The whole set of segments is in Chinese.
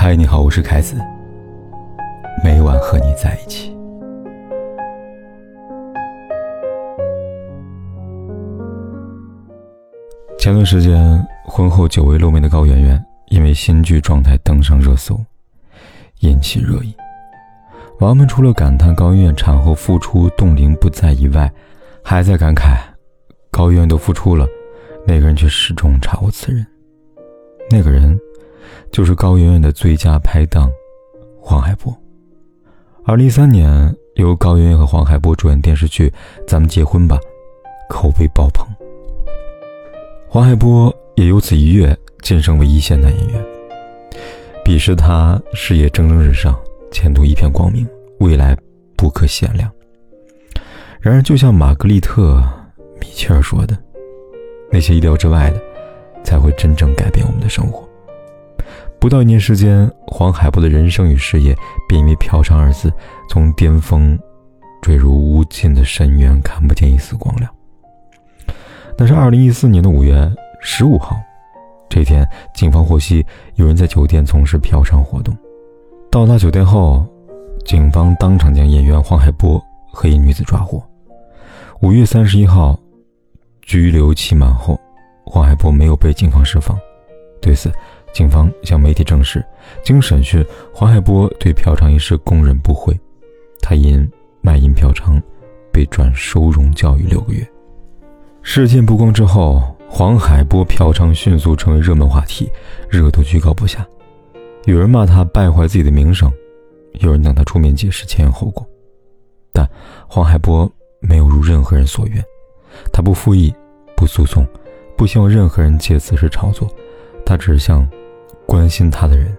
嗨，你好，我是凯子。每晚和你在一起。前段时间，婚后久未露面的高圆圆因为新剧状态登上热搜，引起热议。网友们除了感叹高圆圆产后复出冻龄不在以外，还在感慨：高圆圆都复出了，那个人却始终查无此人。那个人。就是高圆圆的最佳拍档，黄海波。二零一三年，由高圆圆和黄海波主演电视剧《咱们结婚吧》，口碑爆棚。黄海波也由此一跃晋升为一线男演员。彼时他事业蒸蒸日上，前途一片光明，未来不可限量。然而，就像玛格丽特·米切尔说的：“那些意料之外的，才会真正改变我们的生活。”不到一年时间，黄海波的人生与事业便因为“嫖娼”二字从巅峰坠入无尽的深渊，看不见一丝光亮。那是二零一四年的五月十五号，这天，警方获悉有人在酒店从事嫖娼活动。到达酒店后，警方当场将演员黄海波和一女子抓获。五月三十一号，拘留期满后，黄海波没有被警方释放。对此，警方向媒体证实，经审讯，黄海波对嫖娼一事供认不讳。他因卖淫嫖娼，被转收容教育六个月。事件曝光之后，黄海波嫖娼迅速成为热门话题，热度居高不下。有人骂他败坏自己的名声，有人等他出面解释前因后果。但黄海波没有如任何人所愿，他不复议，不诉讼，不希望任何人借此事炒作。他只是向关心他的人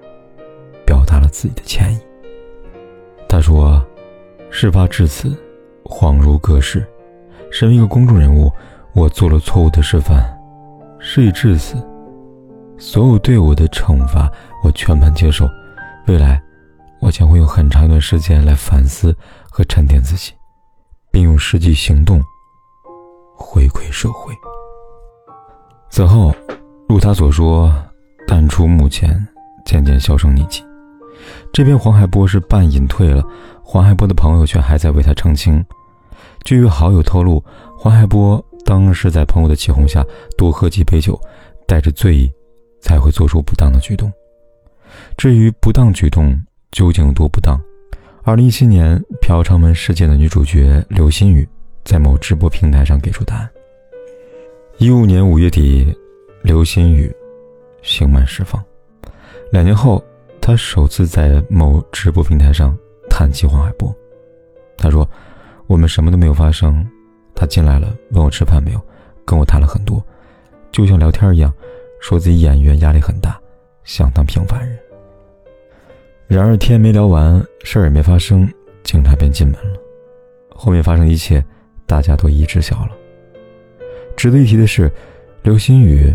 表达了自己的歉意。他说：“事发至此，恍如隔世。身为一个公众人物，我做了错误的示范。事已至此，所有对我的惩罚，我全盘接受。未来，我将会用很长一段时间来反思和沉淀自己，并用实际行动回馈社会。”此后。如他所说，淡出幕前，渐渐销声匿迹。这边黄海波是半隐退了，黄海波的朋友却还在为他澄清。据好友透露，黄海波当时在朋友的起哄下多喝几杯酒，带着醉意，才会做出不当的举动。至于不当举动究竟有多不当，二零一七年嫖娼门事件的女主角刘心雨在某直播平台上给出答案。一五年五月底。刘心雨刑满释放，两年后，他首次在某直播平台上谈起黄海波。他说：“我们什么都没有发生，他进来了，问我吃饭没有，跟我谈了很多，就像聊天一样，说自己演员压力很大，想当平凡人。”然而天没聊完，事儿也没发生，警察便进门了。后面发生一切，大家都一一知晓了。值得一提的是，刘心雨。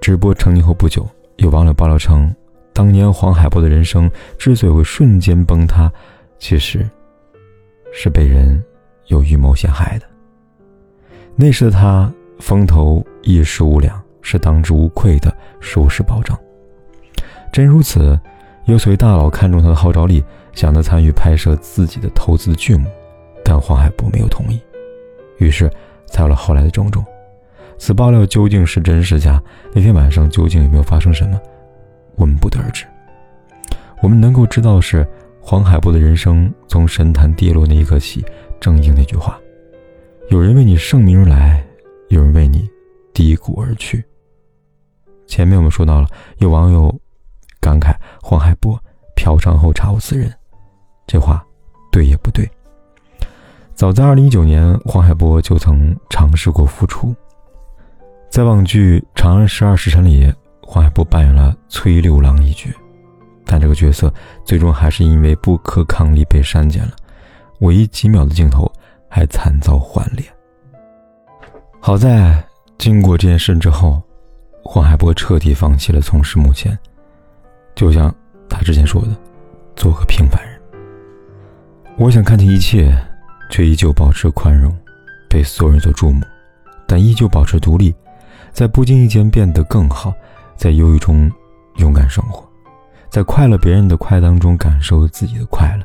直播成名后不久，有网友爆料称，当年黄海波的人生之所以会瞬间崩塌，其实是被人有预谋陷害的。那时的他风头一时无两，是当之无愧的收视保障。真如此，有所谓大佬看中他的号召力，想他参与拍摄自己的投资剧目，但黄海波没有同意，于是才有了后来的种种。此爆料究竟是真是假？那天晚上究竟有没有发生什么？我们不得而知。我们能够知道是，黄海波的人生从神坛跌落那一刻起，正应那句话：有人为你盛名而来，有人为你低谷而去。前面我们说到了，有网友感慨黄海波嫖娼后查无此人，这话对也不对。早在2019年，黄海波就曾尝试过复出。在网剧《长安十二时辰》里，黄海波扮演了崔六郎一角，但这个角色最终还是因为不可抗力被删减了，唯一几秒的镜头还惨遭换脸。好在经过这件事之后，黄海波彻底放弃了从事幕前，就像他之前说的，做个平凡人。我想看清一切，却依旧保持宽容，被所有人所注目，但依旧保持独立。在不经意间变得更好，在忧郁中勇敢生活，在快乐别人的快当中感受自己的快乐，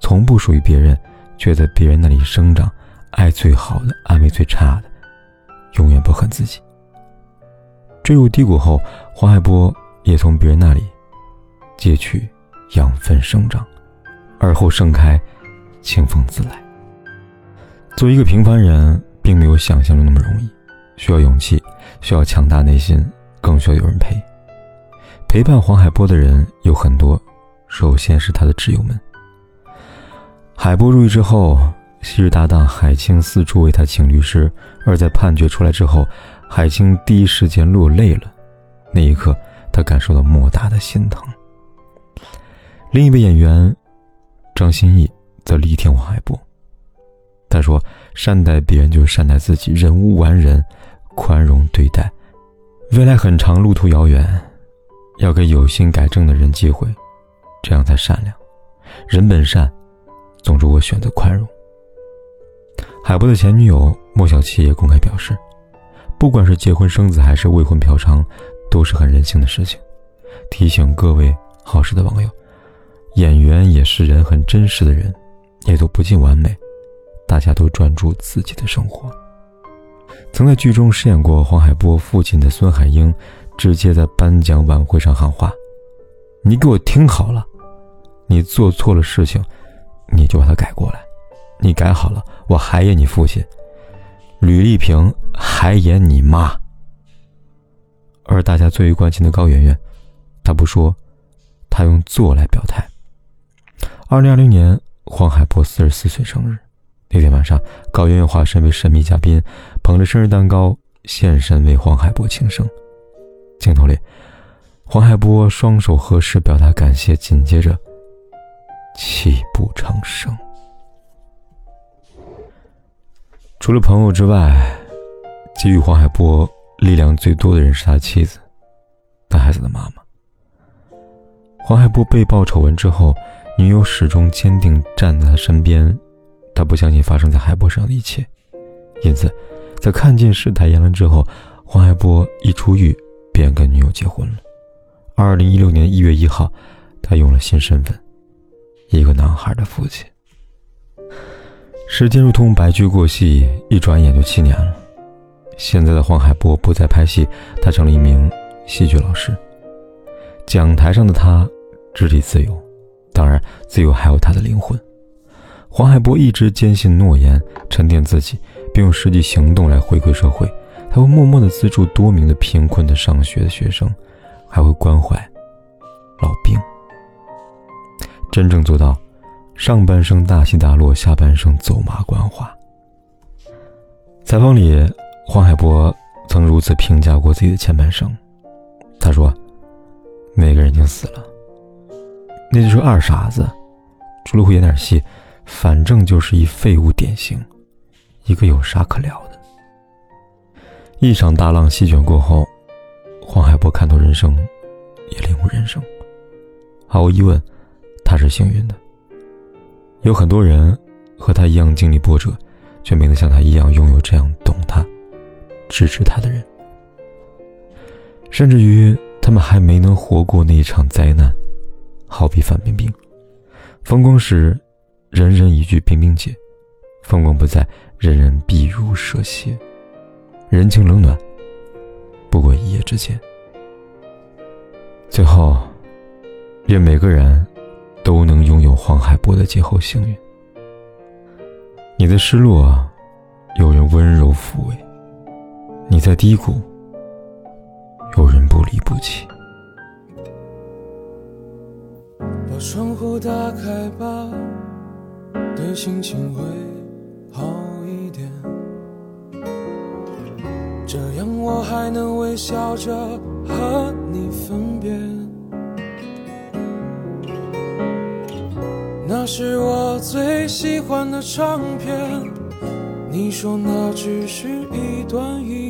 从不属于别人，却在别人那里生长。爱最好的，安慰最差的，永远不恨自己。坠入低谷后，黄海波也从别人那里借取养分生长，而后盛开，清风自来。做一个平凡人，并没有想象中那么容易，需要勇气，需要强大内心，更需要有人陪。陪伴黄海波的人有很多，首先是他的挚友们。海波入狱之后，昔日搭档海清四处为他请律师，而在判决出来之后，海清第一时间落泪了。那一刻，他感受到莫大的心疼。另一位演员张歆艺则力挺黄海波，他说：“善待别人就是善待自己，人无完人，宽容对待。未来很长，路途遥远。”要给有心改正的人机会，这样才善良。人本善，总之我选择宽容。海波的前女友莫小七也公开表示，不管是结婚生子还是未婚嫖娼，都是很人性的事情。提醒各位好事的网友，演员也是人，很真实的人，也都不尽完美。大家都专注自己的生活。曾在剧中饰演过黄海波父亲的孙海英。直接在颁奖晚会上喊话：“你给我听好了，你做错了事情，你就把它改过来。你改好了，我还演你父亲，吕丽萍还演你妈。”而大家最为关心的高圆圆，她不说，她用做来表态。二零二零年，黄海波四十四岁生日那天晚上，高圆圆化身为神秘嘉宾，捧着生日蛋糕现身为黄海波庆生。镜头里，黄海波双手合十表达感谢，紧接着泣不成声。除了朋友之外，给予黄海波力量最多的人是他妻子，他孩子的妈妈。黄海波被曝丑闻之后，女友始终坚定站在他身边，他不相信发生在海波上的一切，因此，在看尽世态炎凉之后，黄海波一出狱。便跟女友结婚了。二零一六年一月一号，他用了新身份，一个男孩的父亲。时间如同白驹过隙，一转眼就七年了。现在的黄海波不再拍戏，他成了一名戏剧老师。讲台上的他，肢体自由，当然，自由还有他的灵魂。黄海波一直坚信诺言，沉淀自己，并用实际行动来回馈社会。他会默默的资助多名的贫困的上学的学生，还会关怀老兵，真正做到上半生大起大落，下半生走马观花。采访里，黄海波曾如此评价过自己的前半生，他说：“那个人已经死了，那就是二傻子，除了会演点戏，反正就是一废物典型，一个有啥可聊的。”一场大浪席卷过后，黄海波看透人生，也领悟人生。毫无疑问，他是幸运的。有很多人和他一样经历波折，却没能像他一样拥有这样懂他、支持他的人。甚至于，他们还没能活过那一场灾难。好比范冰冰，风光时，人人一句冰冰姐；风光不再，人人避如蛇蝎。人情冷暖，不过一夜之间。最后，愿每个人都能拥有黄海波的劫后幸运。你的失落，有人温柔抚慰；你在低谷，有人不离不弃。把窗户打开吧，对心情会好一点。这样我还能微笑着和你分别。那是我最喜欢的唱片，你说那只是一段音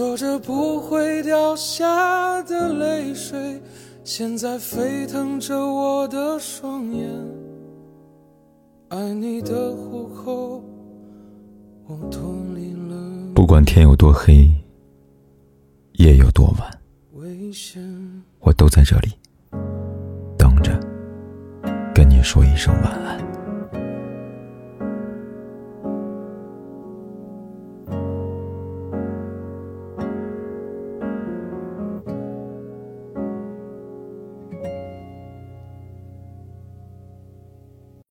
说着不会掉下的泪水。现在沸腾着我的双眼，爱你的虎口，我脱离了。不管天有多黑，夜有多晚，危险，我都在这里等着，跟你说一声晚安。